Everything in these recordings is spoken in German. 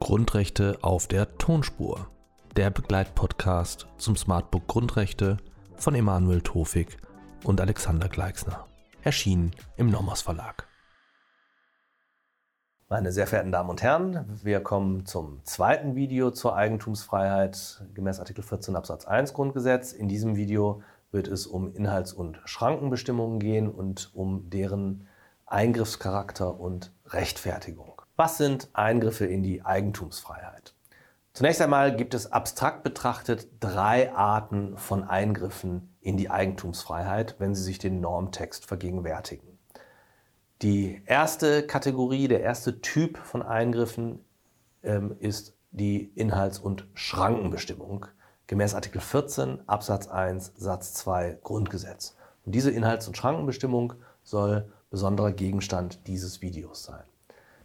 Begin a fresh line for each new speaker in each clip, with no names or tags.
Grundrechte auf der Tonspur. Der Begleitpodcast zum Smartbook Grundrechte von Emanuel Tofik und Alexander Gleixner. Erschienen im Nomos Verlag.
Meine sehr verehrten Damen und Herren, wir kommen zum zweiten Video zur Eigentumsfreiheit gemäß Artikel 14 Absatz 1 Grundgesetz. In diesem Video wird es um Inhalts- und Schrankenbestimmungen gehen und um deren Eingriffscharakter und Rechtfertigung. Was sind Eingriffe in die Eigentumsfreiheit? Zunächst einmal gibt es abstrakt betrachtet drei Arten von Eingriffen in die Eigentumsfreiheit, wenn Sie sich den Normtext vergegenwärtigen. Die erste Kategorie, der erste Typ von Eingriffen ähm, ist die Inhalts- und Schrankenbestimmung gemäß Artikel 14 Absatz 1 Satz 2 Grundgesetz. Und diese Inhalts- und Schrankenbestimmung soll besonderer Gegenstand dieses Videos sein.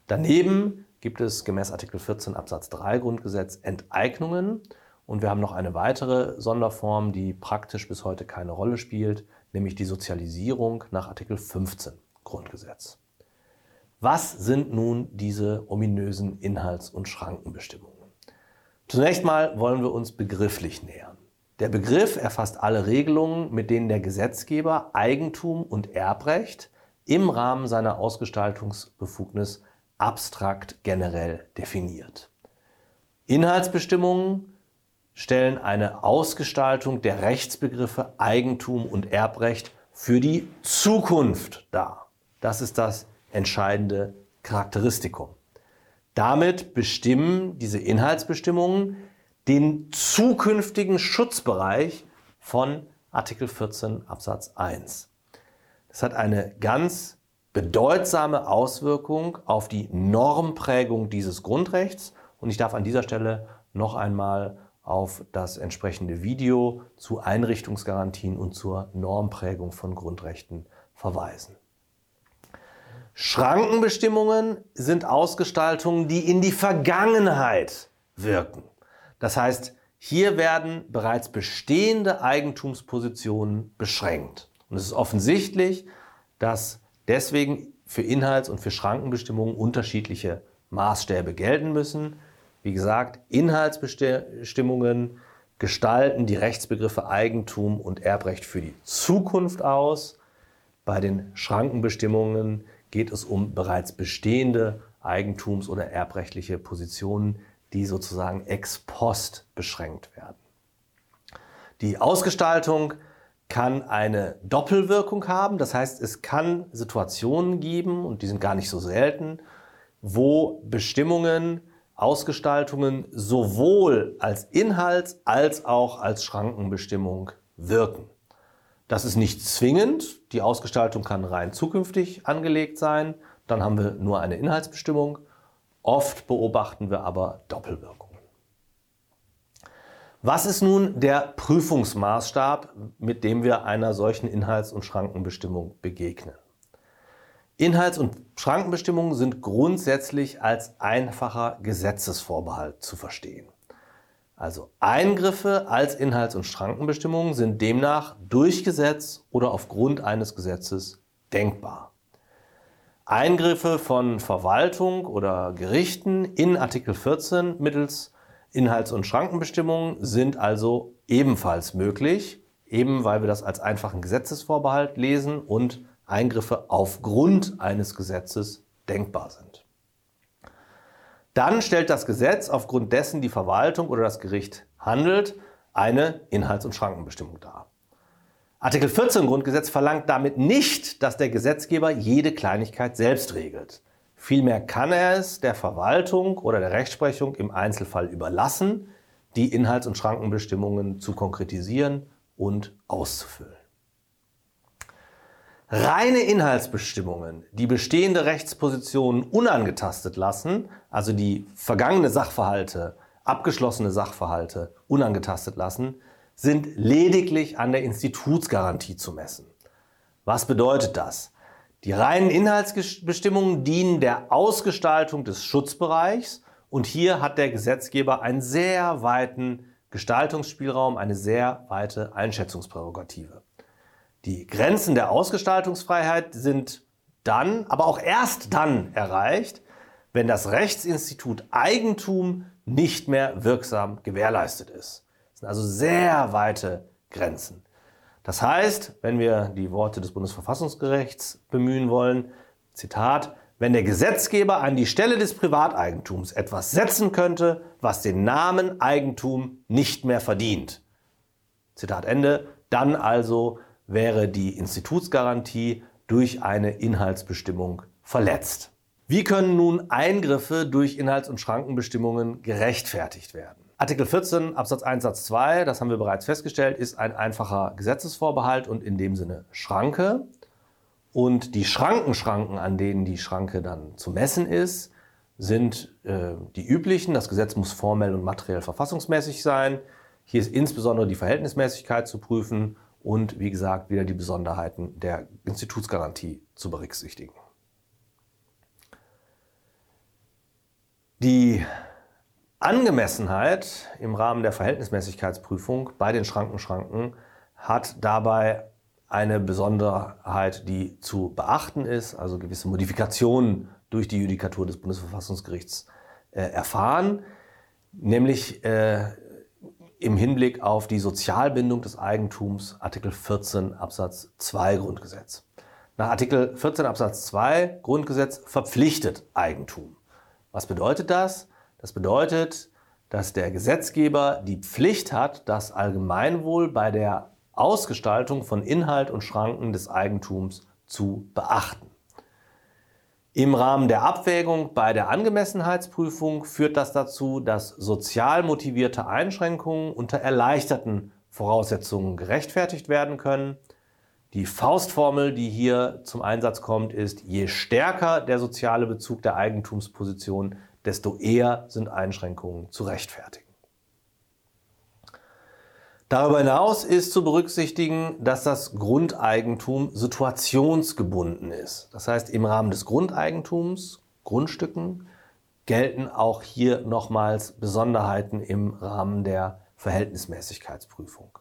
Daneben gibt es gemäß Artikel 14 Absatz 3 Grundgesetz Enteignungen und wir haben noch eine weitere Sonderform, die praktisch bis heute keine Rolle spielt, nämlich die Sozialisierung nach Artikel 15. Grundgesetz. Was sind nun diese ominösen Inhalts- und Schrankenbestimmungen? Zunächst mal wollen wir uns begrifflich nähern. Der Begriff erfasst alle Regelungen, mit denen der Gesetzgeber Eigentum und Erbrecht im Rahmen seiner Ausgestaltungsbefugnis abstrakt generell definiert. Inhaltsbestimmungen stellen eine Ausgestaltung der Rechtsbegriffe Eigentum und Erbrecht für die Zukunft dar. Das ist das entscheidende Charakteristikum. Damit bestimmen diese Inhaltsbestimmungen den zukünftigen Schutzbereich von Artikel 14 Absatz 1. Das hat eine ganz bedeutsame Auswirkung auf die Normprägung dieses Grundrechts und ich darf an dieser Stelle noch einmal auf das entsprechende Video zu Einrichtungsgarantien und zur Normprägung von Grundrechten verweisen. Schrankenbestimmungen sind Ausgestaltungen, die in die Vergangenheit wirken. Das heißt, hier werden bereits bestehende Eigentumspositionen beschränkt. Und es ist offensichtlich, dass deswegen für Inhalts- und für Schrankenbestimmungen unterschiedliche Maßstäbe gelten müssen. Wie gesagt, Inhaltsbestimmungen gestalten die Rechtsbegriffe Eigentum und Erbrecht für die Zukunft aus. Bei den Schrankenbestimmungen geht es um bereits bestehende Eigentums- oder erbrechtliche Positionen, die sozusagen ex post beschränkt werden. Die Ausgestaltung kann eine Doppelwirkung haben, das heißt, es kann Situationen geben, und die sind gar nicht so selten, wo Bestimmungen, Ausgestaltungen sowohl als Inhalts- als auch als Schrankenbestimmung wirken. Das ist nicht zwingend. Die Ausgestaltung kann rein zukünftig angelegt sein. Dann haben wir nur eine Inhaltsbestimmung. Oft beobachten wir aber Doppelwirkungen. Was ist nun der Prüfungsmaßstab, mit dem wir einer solchen Inhalts- und Schrankenbestimmung begegnen? Inhalts- und Schrankenbestimmungen sind grundsätzlich als einfacher Gesetzesvorbehalt zu verstehen. Also Eingriffe als Inhalts- und Schrankenbestimmungen sind demnach durch Gesetz oder aufgrund eines Gesetzes denkbar. Eingriffe von Verwaltung oder Gerichten in Artikel 14 mittels Inhalts- und Schrankenbestimmungen sind also ebenfalls möglich, eben weil wir das als einfachen Gesetzesvorbehalt lesen und Eingriffe aufgrund eines Gesetzes denkbar sind. Dann stellt das Gesetz, aufgrund dessen die Verwaltung oder das Gericht handelt, eine Inhalts- und Schrankenbestimmung dar. Artikel 14 Grundgesetz verlangt damit nicht, dass der Gesetzgeber jede Kleinigkeit selbst regelt. Vielmehr kann er es der Verwaltung oder der Rechtsprechung im Einzelfall überlassen, die Inhalts- und Schrankenbestimmungen zu konkretisieren und auszufüllen. Reine Inhaltsbestimmungen, die bestehende Rechtspositionen unangetastet lassen, also die vergangene Sachverhalte, abgeschlossene Sachverhalte unangetastet lassen, sind lediglich an der Institutsgarantie zu messen. Was bedeutet das? Die reinen Inhaltsbestimmungen dienen der Ausgestaltung des Schutzbereichs und hier hat der Gesetzgeber einen sehr weiten Gestaltungsspielraum, eine sehr weite Einschätzungsprärogative. Die Grenzen der Ausgestaltungsfreiheit sind dann, aber auch erst dann erreicht, wenn das Rechtsinstitut Eigentum nicht mehr wirksam gewährleistet ist. Das sind also sehr weite Grenzen. Das heißt, wenn wir die Worte des Bundesverfassungsgerichts bemühen wollen, Zitat, wenn der Gesetzgeber an die Stelle des Privateigentums etwas setzen könnte, was den Namen Eigentum nicht mehr verdient. Zitat Ende. Dann also wäre die Institutsgarantie durch eine Inhaltsbestimmung verletzt. Wie können nun Eingriffe durch Inhalts- und Schrankenbestimmungen gerechtfertigt werden? Artikel 14 Absatz 1 Satz 2, das haben wir bereits festgestellt, ist ein einfacher Gesetzesvorbehalt und in dem Sinne Schranke. Und die Schrankenschranken, an denen die Schranke dann zu messen ist, sind äh, die üblichen. Das Gesetz muss formell und materiell verfassungsmäßig sein. Hier ist insbesondere die Verhältnismäßigkeit zu prüfen und wie gesagt wieder die Besonderheiten der Institutsgarantie zu berücksichtigen. Die Angemessenheit im Rahmen der Verhältnismäßigkeitsprüfung bei den Schrankenschranken hat dabei eine Besonderheit, die zu beachten ist, also gewisse Modifikationen durch die Judikatur des Bundesverfassungsgerichts äh, erfahren, nämlich äh, im Hinblick auf die Sozialbindung des Eigentums Artikel 14 Absatz 2 Grundgesetz. Nach Artikel 14 Absatz 2 Grundgesetz verpflichtet Eigentum. Was bedeutet das? Das bedeutet, dass der Gesetzgeber die Pflicht hat, das Allgemeinwohl bei der Ausgestaltung von Inhalt und Schranken des Eigentums zu beachten. Im Rahmen der Abwägung bei der Angemessenheitsprüfung führt das dazu, dass sozial motivierte Einschränkungen unter erleichterten Voraussetzungen gerechtfertigt werden können. Die Faustformel, die hier zum Einsatz kommt, ist, je stärker der soziale Bezug der Eigentumsposition, desto eher sind Einschränkungen zu rechtfertigen. Darüber hinaus ist zu berücksichtigen, dass das Grundeigentum situationsgebunden ist. Das heißt, im Rahmen des Grundeigentums, Grundstücken, gelten auch hier nochmals Besonderheiten im Rahmen der Verhältnismäßigkeitsprüfung.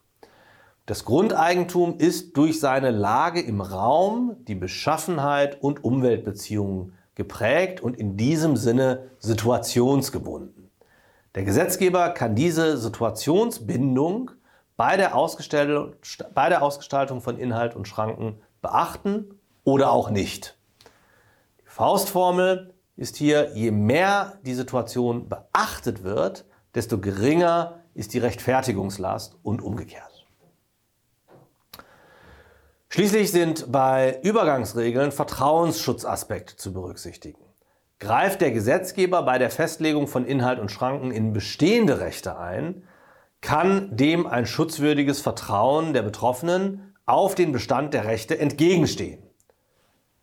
Das Grundeigentum ist durch seine Lage im Raum, die Beschaffenheit und Umweltbeziehungen geprägt und in diesem Sinne situationsgebunden. Der Gesetzgeber kann diese Situationsbindung bei der, bei der Ausgestaltung von Inhalt und Schranken beachten oder auch nicht. Die Faustformel ist hier, je mehr die Situation beachtet wird, desto geringer ist die Rechtfertigungslast und umgekehrt. Schließlich sind bei Übergangsregeln Vertrauensschutzaspekte zu berücksichtigen. Greift der Gesetzgeber bei der Festlegung von Inhalt und Schranken in bestehende Rechte ein, kann dem ein schutzwürdiges Vertrauen der Betroffenen auf den Bestand der Rechte entgegenstehen.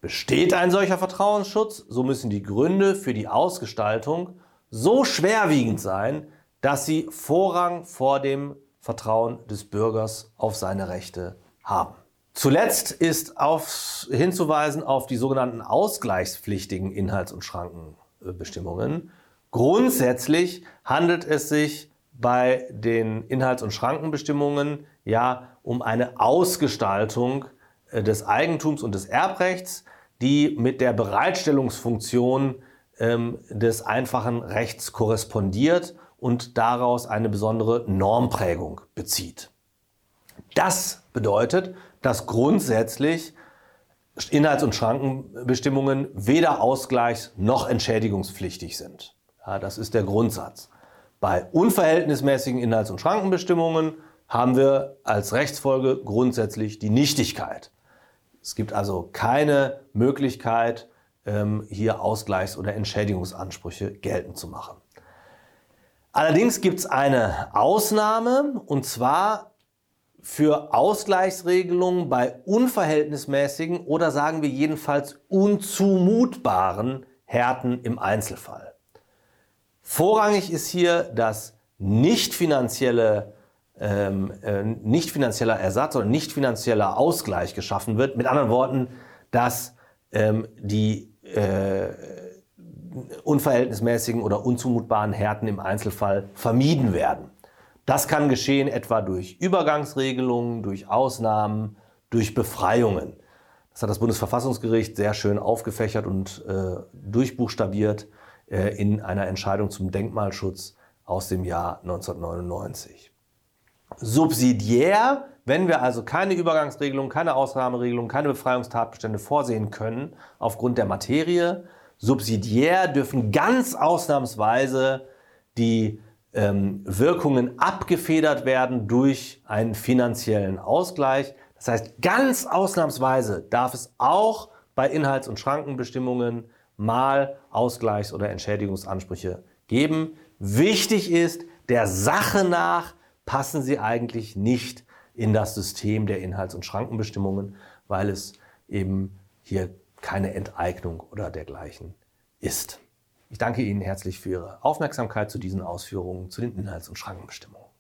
Besteht ein solcher Vertrauensschutz, so müssen die Gründe für die Ausgestaltung so schwerwiegend sein, dass sie Vorrang vor dem Vertrauen des Bürgers auf seine Rechte haben. Zuletzt ist auf, hinzuweisen auf die sogenannten ausgleichspflichtigen Inhalts- und Schrankenbestimmungen. Grundsätzlich handelt es sich bei den Inhalts- und Schrankenbestimmungen ja um eine Ausgestaltung äh, des Eigentums und des Erbrechts, die mit der Bereitstellungsfunktion ähm, des einfachen Rechts korrespondiert und daraus eine besondere Normprägung bezieht. Das bedeutet, dass grundsätzlich Inhalts- und Schrankenbestimmungen weder ausgleichs- noch entschädigungspflichtig sind. Ja, das ist der Grundsatz. Bei unverhältnismäßigen Inhalts- und Schrankenbestimmungen haben wir als Rechtsfolge grundsätzlich die Nichtigkeit. Es gibt also keine Möglichkeit, ähm, hier Ausgleichs- oder Entschädigungsansprüche geltend zu machen. Allerdings gibt es eine Ausnahme, und zwar für Ausgleichsregelungen bei unverhältnismäßigen oder sagen wir jedenfalls unzumutbaren Härten im Einzelfall. Vorrangig ist hier, dass nicht finanzielle ähm, äh, nicht finanzieller Ersatz oder nicht finanzieller Ausgleich geschaffen wird. Mit anderen Worten, dass ähm, die äh, unverhältnismäßigen oder unzumutbaren Härten im Einzelfall vermieden werden. Das kann geschehen etwa durch Übergangsregelungen, durch Ausnahmen, durch Befreiungen. Das hat das Bundesverfassungsgericht sehr schön aufgefächert und äh, durchbuchstabiert in einer Entscheidung zum Denkmalschutz aus dem Jahr 1999. Subsidiär, wenn wir also keine Übergangsregelung, keine Ausnahmeregelung, keine Befreiungstatbestände vorsehen können aufgrund der Materie, subsidiär dürfen ganz ausnahmsweise die ähm, Wirkungen abgefedert werden durch einen finanziellen Ausgleich. Das heißt, ganz ausnahmsweise darf es auch bei Inhalts- und Schrankenbestimmungen mal Ausgleichs- oder Entschädigungsansprüche geben. Wichtig ist, der Sache nach passen sie eigentlich nicht in das System der Inhalts- und Schrankenbestimmungen, weil es eben hier keine Enteignung oder dergleichen ist. Ich danke Ihnen herzlich für Ihre Aufmerksamkeit zu diesen Ausführungen zu den Inhalts- und Schrankenbestimmungen.